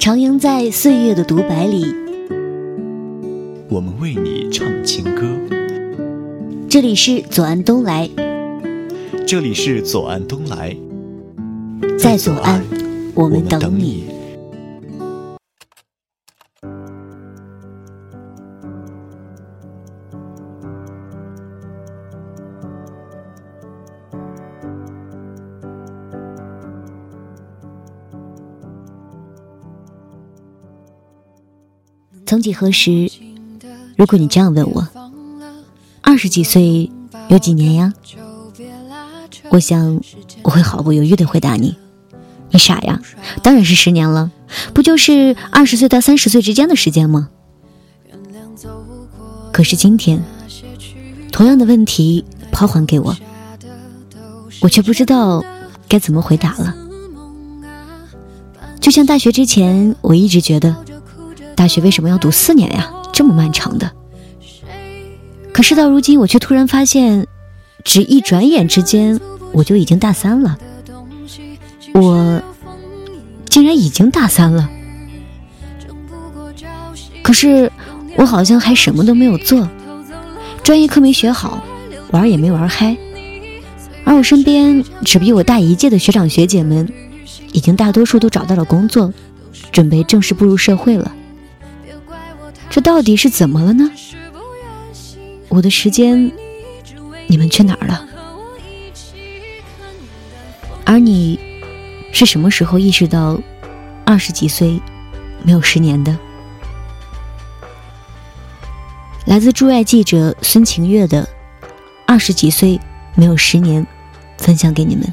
徜徉在岁月的独白里，我们为你唱情歌。这里是左岸东来，这里是左岸东来，在左岸，我们等你。曾几何时，如果你这样问我，二十几岁有几年呀？我想我会毫不犹豫地回答你：你傻呀，当然是十年了，不就是二十岁到三十岁之间的时间吗？可是今天，同样的问题抛还给我，我却不知道该怎么回答了。就像大学之前，我一直觉得。大学为什么要读四年呀？这么漫长的。可是到如今，我却突然发现，只一转眼之间，我就已经大三了。我竟然已经大三了。可是我好像还什么都没有做，专业课没学好，玩也没玩嗨。而我身边只比我大一届的学长学姐们，已经大多数都找到了工作，准备正式步入社会了。这到底是怎么了呢？我的时间，你们去哪儿了？而你，是什么时候意识到二十几岁没有十年的？来自驻外记者孙晴月的“二十几岁没有十年”，分享给你们。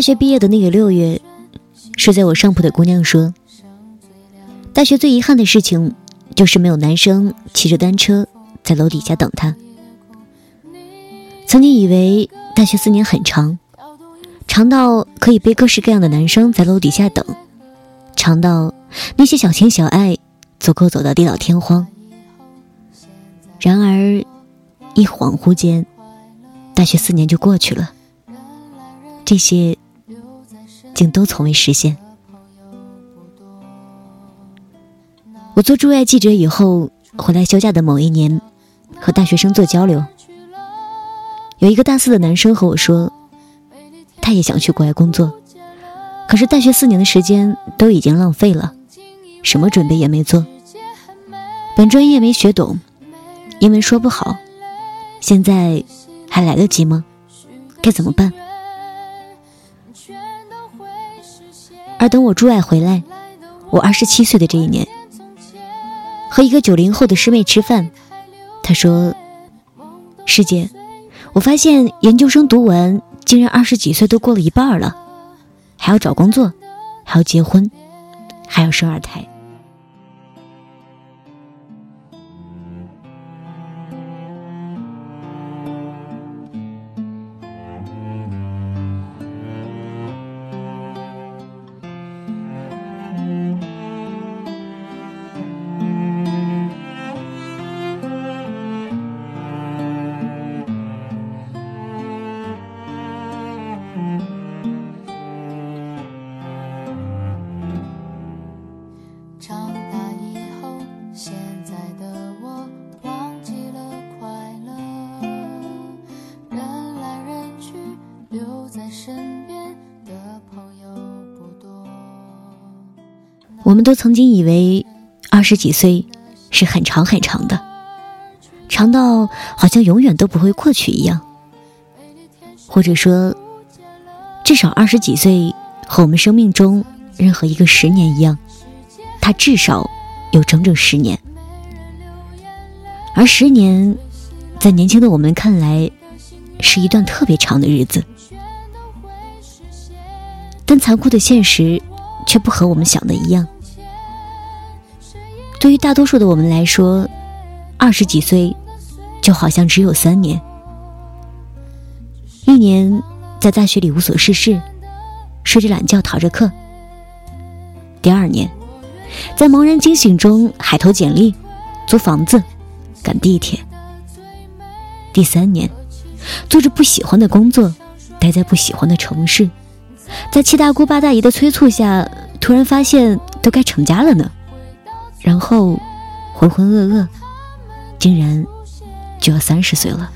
大学毕业的那个六月，睡在我上铺的姑娘说：“大学最遗憾的事情，就是没有男生骑着单车在楼底下等她。曾经以为大学四年很长，长到可以被各式各样的男生在楼底下等，长到那些小情小爱足够走到地老天荒。然而，一恍惚间，大学四年就过去了，这些。”竟都从未实现。我做驻外记者以后，回来休假的某一年，和大学生做交流，有一个大四的男生和我说，他也想去国外工作，可是大学四年的时间都已经浪费了，什么准备也没做，本专业没学懂，英文说不好，现在还来得及吗？该怎么办？而等我驻外回来，我二十七岁的这一年，和一个九零后的师妹吃饭，她说：“师姐，我发现研究生读完，竟然二十几岁都过了一半了，还要找工作，还要结婚，还要生二胎。”我们都曾经以为二十几岁是很长很长的，长到好像永远都不会过去一样，或者说，至少二十几岁和我们生命中任何一个十年一样，它至少有整整十年。而十年，在年轻的我们看来，是一段特别长的日子。但残酷的现实，却不和我们想的一样。对于大多数的我们来说，二十几岁，就好像只有三年。一年在大学里无所事事，睡着懒觉逃着课；第二年，在茫然惊醒中海投简历，租房子。赶地铁。第三年，做着不喜欢的工作，待在不喜欢的城市，在七大姑八大姨的催促下，突然发现都该成家了呢。然后，浑浑噩噩，竟然就要三十岁了。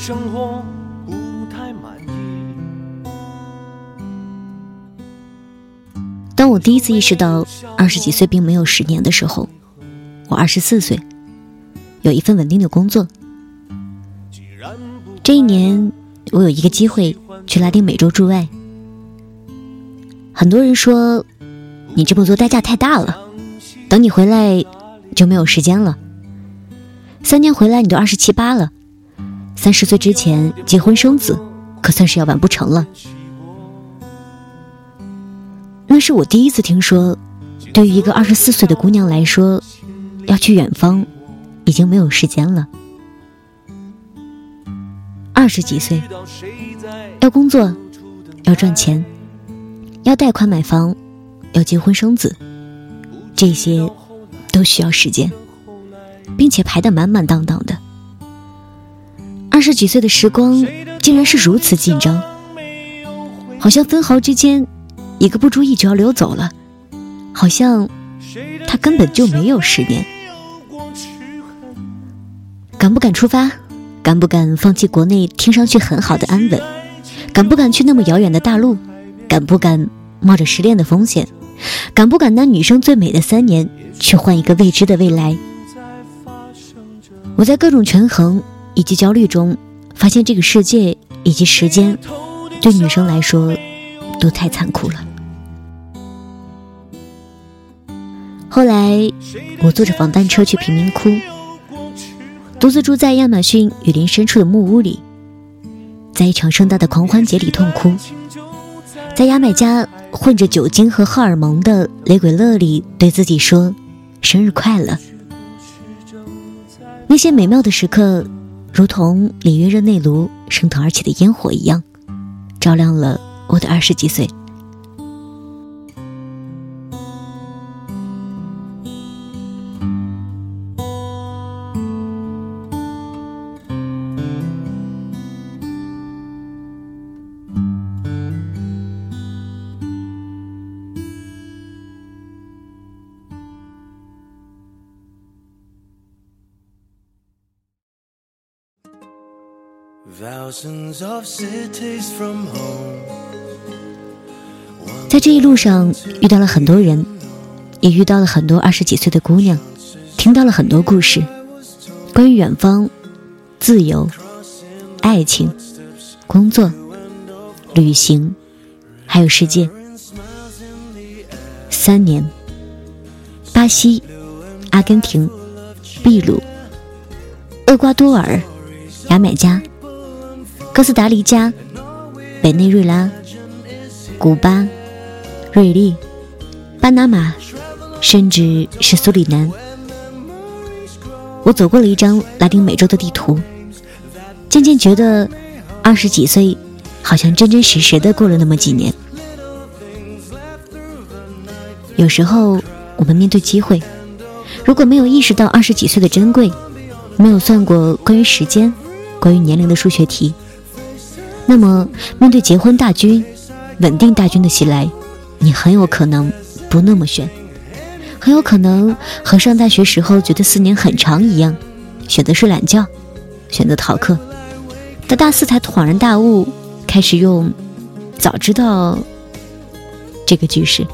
生活不太满意？当我第一次意识到二十几岁并没有十年的时候，我二十四岁，有一份稳定的工作。这一年，我有一个机会去拉丁美洲驻外。很多人说，你这么做代价太大了，等你回来就没有时间了。三年回来，你都二十七八了，三十岁之前结婚生子，可算是要完不成了。那是我第一次听说，对于一个二十四岁的姑娘来说，要去远方，已经没有时间了。二十几岁，要工作，要赚钱，要贷款买房，要结婚生子，这些都需要时间。并且排得满满当当的。二十几岁的时光竟然是如此紧张，好像分毫之间一个不注意就要溜走了，好像他根本就没有十年。敢不敢出发？敢不敢放弃国内听上去很好的安稳？敢不敢去那么遥远的大陆？敢不敢冒着失恋的风险？敢不敢拿女生最美的三年去换一个未知的未来？我在各种权衡以及焦虑中，发现这个世界以及时间，对女生来说都太残酷了。后来，我坐着防弹车去贫民窟，独自住在亚马逊雨林深处的木屋里，在一场盛大的狂欢节里痛哭，在牙买加混着酒精和荷尔蒙的雷鬼乐里对自己说：“生日快乐。”那些美妙的时刻，如同里约热内卢升腾而起的烟火一样，照亮了我的二十几岁。在这一路上遇到了很多人，也遇到了很多二十几岁的姑娘，听到了很多故事，关于远方、自由、爱情、工作、旅行，还有世界。三年，巴西，阿根廷、秘鲁、厄瓜多尔、牙买加、哥斯达黎加、委内瑞拉、古巴、瑞丽、巴拿马，甚至是苏里南。我走过了一张拉丁美洲的地图，渐渐觉得二十几岁好像真真实实的过了那么几年。有时候我们面对机会，如果没有意识到二十几岁的珍贵，没有算过关于时间、关于年龄的数学题，那么面对结婚大军、稳定大军的袭来，你很有可能不那么选。很有可能和上大学时候觉得四年很长一样，选择睡懒觉，选择逃课，到大四才恍然大悟，开始用“早知道”这个句式。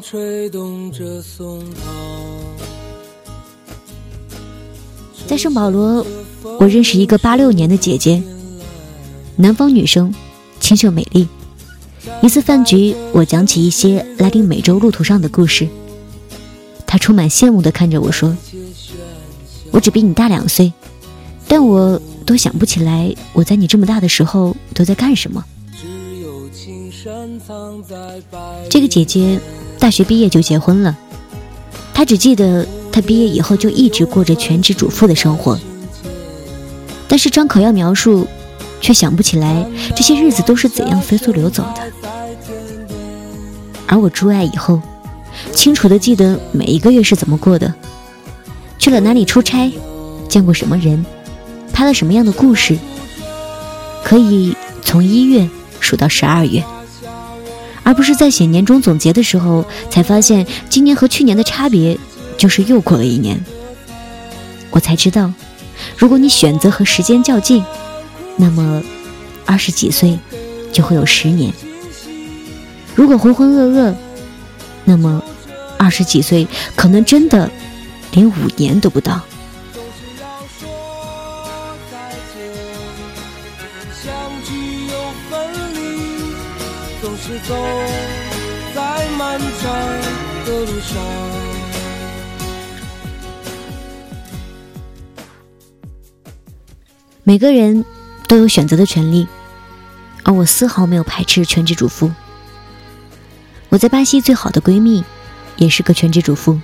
吹动着松涛。在圣保罗，我认识一个八六年的姐姐，南方女生，清秀美丽。一次饭局，我讲起一些拉丁美洲路途上的故事，她充满羡慕地看着我说：“我只比你大两岁，但我都想不起来我在你这么大的时候都在干什么。”这个姐姐大学毕业就结婚了，他只记得他毕业以后就一直过着全职主妇的生活，但是张口要描述，却想不起来这些日子都是怎样飞速流走的。而我出爱以后，清楚的记得每一个月是怎么过的，去了哪里出差，见过什么人，拍了什么样的故事，可以从一月数到十二月。而不是在写年终总结的时候，才发现今年和去年的差别就是又过了一年。我才知道，如果你选择和时间较劲，那么二十几岁就会有十年；如果浑浑噩噩，那么二十几岁可能真的连五年都不到。走在漫长的路上。每个人都有选择的权利，而我丝毫没有排斥全职主妇。我在巴西最好的闺蜜也是个全职主妇。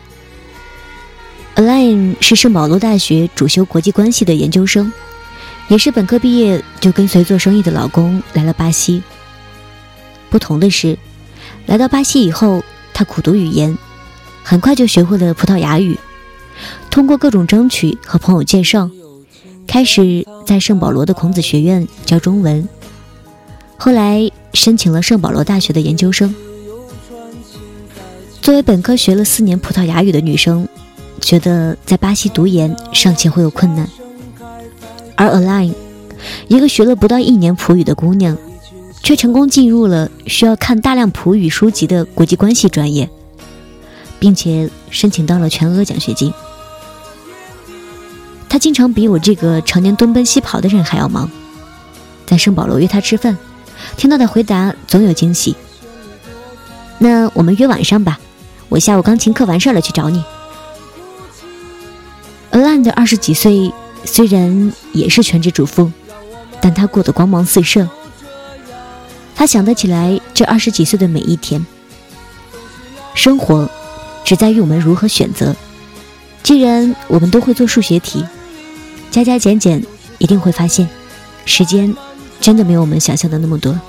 Alain 是圣保罗大学主修国际关系的研究生，也是本科毕业就跟随做生意的老公来了巴西。不同的是，来到巴西以后，他苦读语言，很快就学会了葡萄牙语。通过各种争取和朋友介绍，开始在圣保罗的孔子学院教中文。后来申请了圣保罗大学的研究生。作为本科学了四年葡萄牙语的女生，觉得在巴西读研尚且会有困难。而 Align，一个学了不到一年葡语的姑娘。却成功进入了需要看大量普语书籍的国际关系专业，并且申请到了全额奖学金。他经常比我这个常年东奔西跑的人还要忙。在圣保罗约他吃饭，听到的回答总有惊喜。那我们约晚上吧，我下午钢琴课完事儿了去找你。Alan 的二十几岁，虽然也是全职主妇，但他过得光芒四射。他想得起来这二十几岁的每一天。生活只在于我们如何选择。既然我们都会做数学题，加加减减，一定会发现，时间真的没有我们想象的那么多。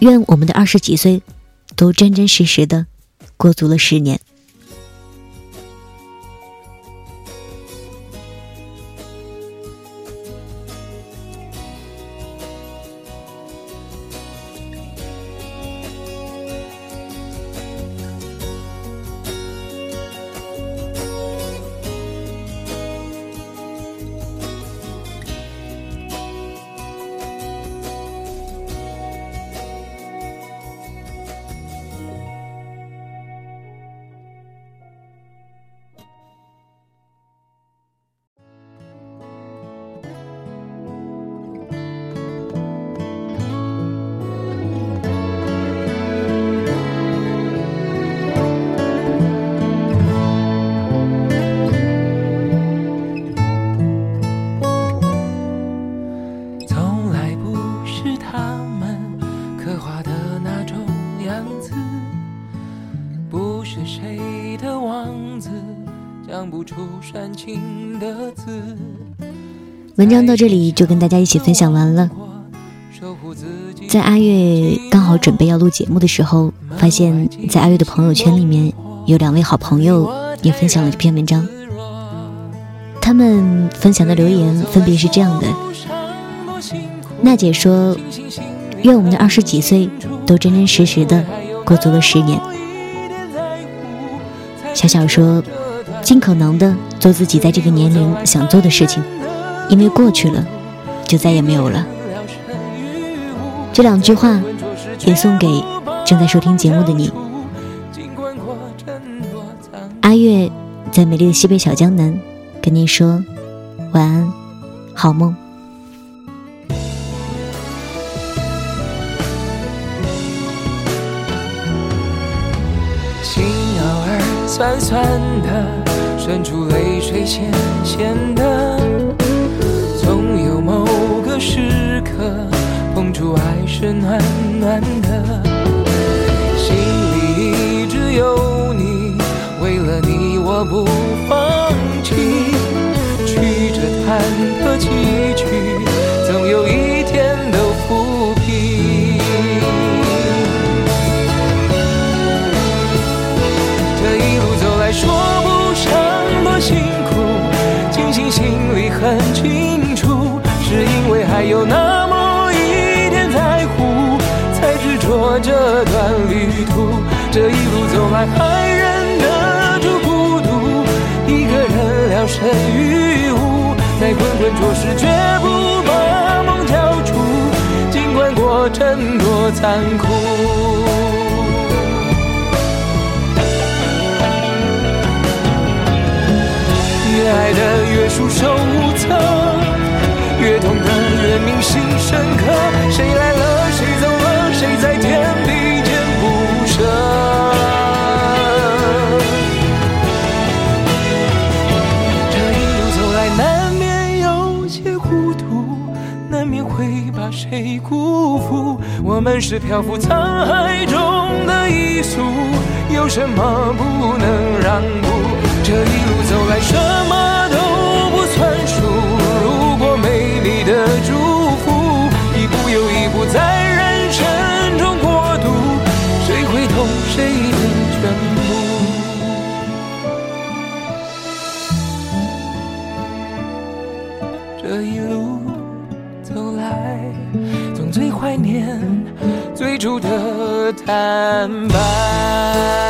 愿我们的二十几岁，都真真实实的过足了十年。文章到这里就跟大家一起分享完了。在阿月刚好准备要录节目的时候，发现，在阿月的朋友圈里面有两位好朋友也分享了这篇文章。他们分享的留言分别是这样的：娜姐说，愿我们的二十几岁都真真实实的过足了十年。小小说，尽可能的做自己在这个年龄想做的事情，因为过去了，就再也没有了。这两句话也送给正在收听节目的你。阿月在美丽的西北小江南跟您说晚安，好梦。心咬儿酸酸的，渗出泪水咸咸的，总有某个时刻。碰触爱是暖暖的，心里一直有你，为了你我不放弃。曲折忐忑崎岖，总有一人聊胜于无，在滚滚浊世绝不把梦交出，尽管过程多残酷。越爱的越束手无策，越痛的越铭心深刻，我们是漂浮沧海中的一粟，有什么不能让步？这一路走来，什么都不算数。如果没你的祝福，一步又一步在人生中过渡，谁会懂谁的全部？这一路走来。总最怀念最初的坦白。